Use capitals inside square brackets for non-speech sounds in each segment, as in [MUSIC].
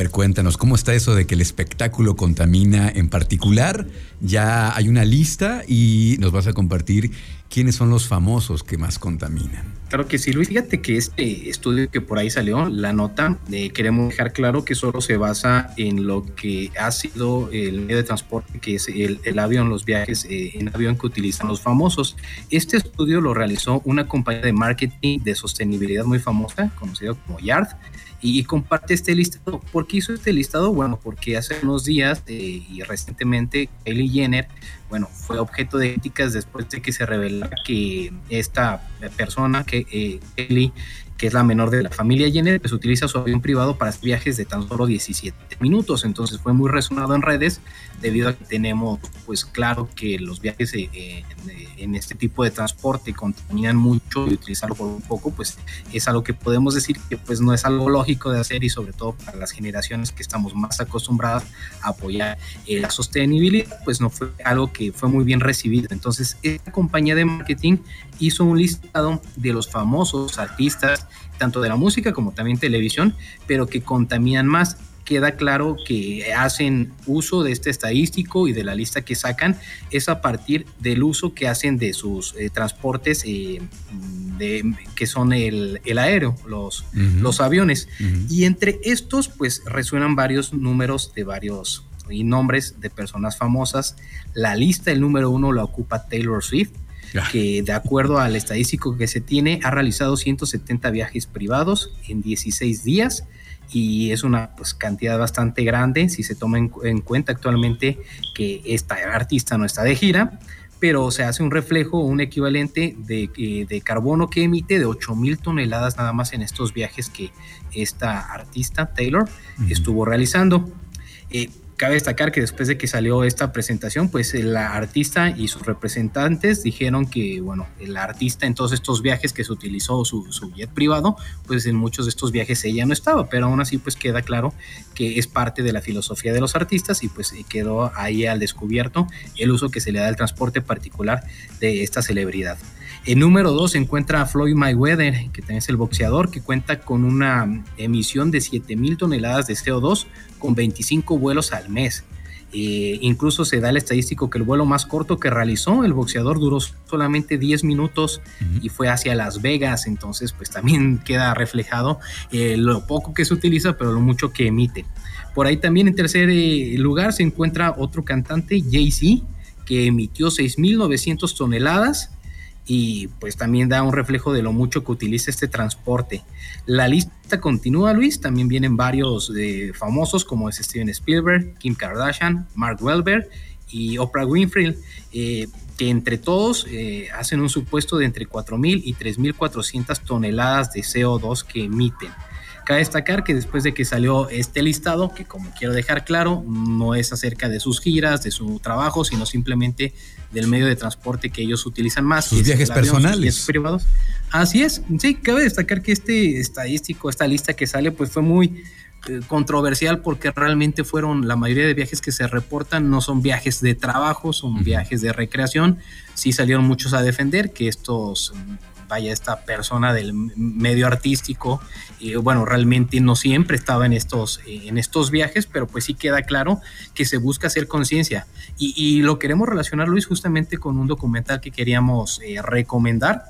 ver, cuéntanos, ¿cómo está eso de que el espectáculo contamina en particular? Ya hay una lista y nos vas a compartir quiénes son los famosos que más contaminan. Claro que sí, Luis. Fíjate que este estudio que por ahí salió, la nota, eh, queremos dejar claro que solo se basa en lo que ha sido el medio de transporte, que es el, avión, los viajes eh, en avión que utilizan los famosos. Este estudio lo realizó una compañía de marketing de sostenibilidad muy famosa, conocida como Yard y, comparte este listado. ¿Por qué hizo este listado? Bueno, porque hace unos días eh, y recientemente Kylie Jenner, bueno, fue objeto de críticas después de que se revelara que esta persona, que eh, Kylie, que es la menor de la familia Jenner, pues utiliza su avión privado para viajes de tan solo 17 minutos. Entonces fue muy resonado en redes debido a que tenemos, pues claro que los viajes eh, en este tipo de transporte contaminan mucho y utilizarlo por un poco, pues es algo que podemos decir que pues no es algo lógico de hacer y sobre todo para las generaciones que estamos más acostumbradas a apoyar eh, la sostenibilidad, pues no fue algo que fue muy bien recibido. Entonces esta compañía de marketing hizo un listado de los famosos artistas tanto de la música como también televisión, pero que contaminan más. Queda claro que hacen uso de este estadístico y de la lista que sacan es a partir del uso que hacen de sus eh, transportes eh, de, que son el, aéreo, los, los aviones. Y entre estos, pues resuenan varios números de varios y nombres de personas famosas. La lista, el número uno, la ocupa Taylor Swift que de acuerdo al estadístico que se tiene, ha realizado 170 viajes privados en 16 días y es una pues, cantidad bastante grande si se toma en, cuenta actualmente que esta artista no está de gira, pero se hace un reflejo, un equivalente de, eh, de carbono que emite de 8 mil toneladas nada más en estos viajes que esta artista, Taylor, estuvo realizando. Eh, Cabe destacar que después de que salió esta presentación, pues la artista y sus representantes dijeron que, bueno, el artista en todos estos viajes que se utilizó su, jet privado, pues en muchos de estos viajes ella no estaba, pero aún así pues queda claro que es parte de la filosofía de los artistas y pues quedó ahí al descubierto el uso que se le da al transporte particular de esta celebridad. En número 2 se encuentra Floyd Mayweather, que también es el boxeador, que cuenta con una emisión de 7000 toneladas de CO2 con 25 vuelos al mes. Eh, incluso se da el estadístico que el vuelo más corto que realizó el boxeador duró solamente 10 minutos y fue hacia Las Vegas, entonces pues también [LAUGHS] queda reflejado eh, lo poco que se utiliza, pero lo mucho que emite. Por ahí también en tercer eh, lugar se encuentra otro cantante, Jay-Z, que emitió 6.900 toneladas y pues también da un reflejo de lo mucho que utiliza este transporte. La lista continúa, Luis, también vienen varios famosos como es Steven Spielberg, Kim Kardashian, Mark Welber y Oprah Winfrey, eh, que entre todos eh, hacen un supuesto de entre 4.000 y 3.400 toneladas de CO2 que emiten. Cabe destacar que después de que salió este listado, que como quiero dejar claro, no es acerca de sus giras, de su trabajo, sino simplemente del medio de transporte que ellos utilizan más. Sus viajes personales. privados. Así es. Sí, cabe destacar que este estadístico, esta lista que sale, pues fue muy eh, controversial porque realmente fueron la mayoría de viajes que se reportan no son viajes de trabajo, son viajes de recreación. Sí salieron muchos a defender que estos vaya, esta persona del medio artístico, y bueno, realmente no siempre estaba en estos, en estos viajes, pero pues sí queda claro que se busca hacer conciencia. Y, lo queremos relacionar, Luis, justamente con un documental que queríamos eh, recomendar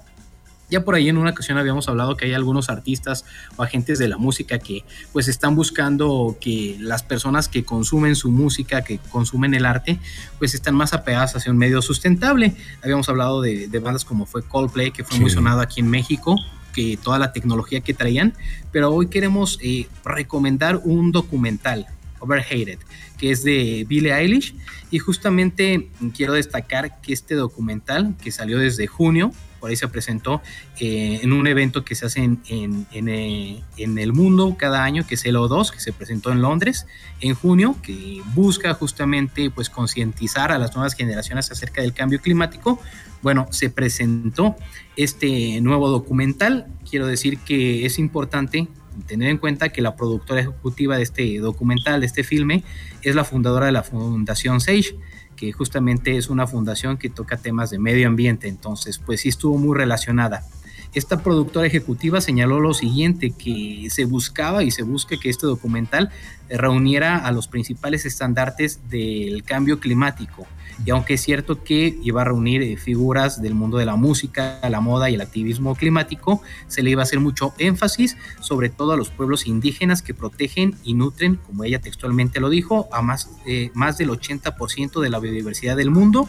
ya por ahí en una ocasión habíamos hablado que hay algunos artistas o agentes de la música que pues están buscando que las personas que consumen su música, que consumen el arte, pues están más apegadas hacia un medio sustentable. Habíamos hablado de, bandas como fue Coldplay, que fue muy sonado aquí en México, que toda la tecnología que traían, pero hoy queremos eh, recomendar un documental, Overhated, que es de Billie Eilish, y justamente quiero destacar que este documental, que salió desde junio, por ahí se presentó eh, en un evento que se hace en, eh, en, el mundo cada año, que es el O2, que se presentó en Londres en junio, que busca justamente pues concientizar a las nuevas generaciones acerca del cambio climático. Bueno, se presentó este nuevo documental. Quiero decir que es importante tener en cuenta que la productora ejecutiva de este documental, de este filme, es la fundadora de la Fundación Sage que justamente es una fundación que toca temas de medio ambiente, entonces pues sí estuvo muy relacionada. Esta productora ejecutiva señaló lo siguiente, que se buscaba y se busca que este documental reuniera a los principales estandartes del cambio climático. Y aunque es cierto que iba a reunir eh, figuras del mundo de la música, la moda y el activismo climático, se le iba a hacer mucho énfasis sobre todo a los pueblos indígenas que protegen y nutren, como ella textualmente lo dijo, a más, eh, más del 80% de la biodiversidad del mundo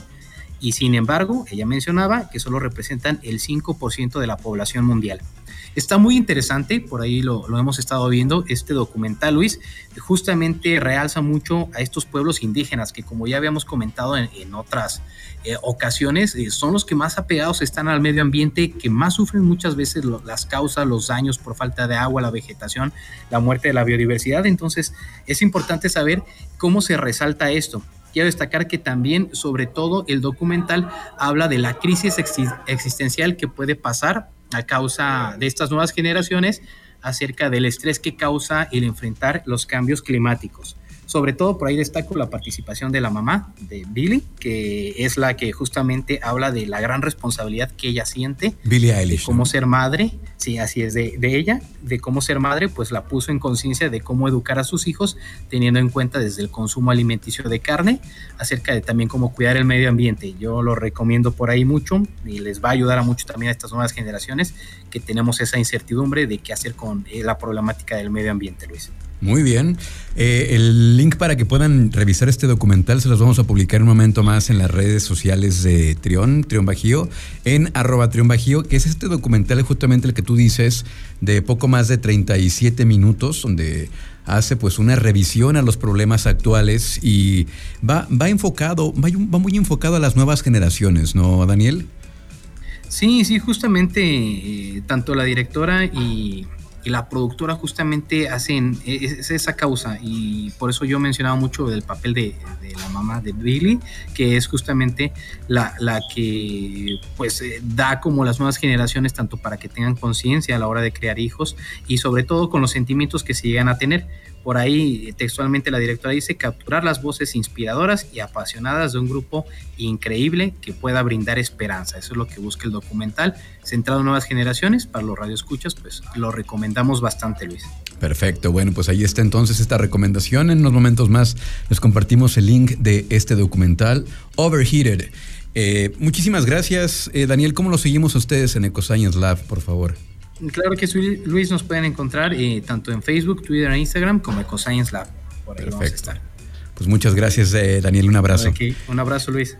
y sin embargo, ella mencionaba que solo representan el 5% de la población mundial. Está muy interesante, por ahí lo, hemos estado viendo, este documental, Luis, justamente realza mucho a estos pueblos indígenas que como ya habíamos comentado en, otras eh, ocasiones, eh, son los que más apegados están al medio ambiente, que más sufren muchas veces las causas, los daños por falta de agua, la vegetación, la muerte de la biodiversidad. Entonces, es importante saber cómo se resalta esto. Quiero destacar que también, sobre todo, el documental habla de la crisis existencial que puede pasar a causa de estas nuevas generaciones acerca del estrés que causa el enfrentar los cambios climáticos. Sobre todo por ahí destaco la participación de la mamá de Billy, que es la que justamente habla de la gran responsabilidad que ella siente Billy de cómo ser madre, sí, así es, de, de, ella, de cómo ser madre, pues la puso en conciencia de cómo educar a sus hijos, teniendo en cuenta desde el consumo alimenticio de carne, acerca de también cómo cuidar el medio ambiente. Yo lo recomiendo por ahí mucho y les va a ayudar a mucho también a estas nuevas generaciones que tenemos esa incertidumbre de qué hacer con eh, la problemática del medio ambiente, Luis. Muy bien. Eh, el link para que puedan revisar este documental se los vamos a publicar un momento más en las redes sociales de Trión, Trión Bajío, en arroba Trión Bajío, que es este documental justamente el que tú dices de poco más de 37 minutos, donde hace pues una revisión a los problemas actuales y va, va enfocado, va, muy enfocado a las nuevas generaciones, ¿no, Daniel? Sí, sí, justamente eh, tanto la directora y y la productora justamente hacen es, esa causa y por eso yo mencionaba mucho del papel de, la mamá de Billy que es justamente la, la que pues eh, da como las nuevas generaciones tanto para que tengan conciencia a la hora de crear hijos y sobre todo con los sentimientos que se llegan a tener por ahí textualmente la directora dice capturar las voces inspiradoras y apasionadas de un grupo increíble que pueda brindar esperanza. Eso es lo que busca el documental, centrado en nuevas generaciones. Para los radioescuchas, pues lo recomendamos bastante, Luis. Perfecto, bueno, pues ahí está entonces esta recomendación. En unos momentos más les compartimos el link de este documental, Overheated. Eh, muchísimas gracias, eh, Daniel. ¿Cómo lo seguimos a ustedes en EcoScience Lab, por favor? Claro que sí, Luis, nos pueden encontrar eh, tanto en Facebook, Twitter e Instagram como EcoScience Lab. Por ahí vamos a estar. Pues muchas gracias, Daniel. Un abrazo. Un abrazo, Luis.